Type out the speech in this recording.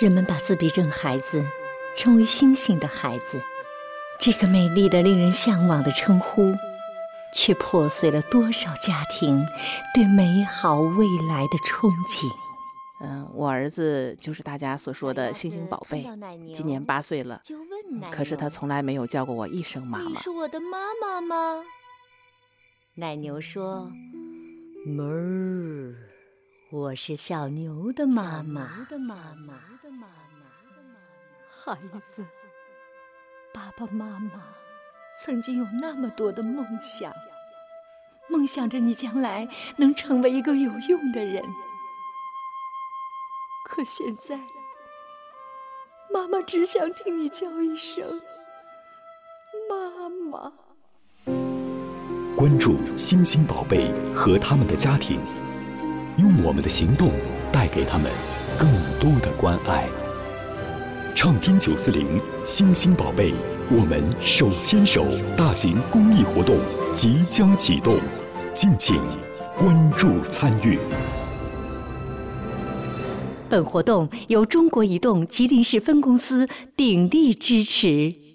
人们把自闭症孩子称为“星星的孩子”，这个美丽的、令人向往的称呼，却破碎了多少家庭对美好未来的憧憬。嗯，我儿子就是大家所说的“星星宝贝”，今年八岁了，可是他从来没有叫过我一声妈妈。你是我的妈妈吗？奶牛说：“哞儿，我是小牛的妈妈。”孩子，爸爸妈妈曾经有那么多的梦想，梦想着你将来能成为一个有用的人。可现在，妈妈只想听你叫一声“妈妈”。关注星星宝贝和他们的家庭，用我们的行动带给他们更多的关爱。畅听九四零，星星宝贝，我们手牵手，大型公益活动即将启动，敬请关注参与。本活动由中国移动吉林市分公司鼎力支持。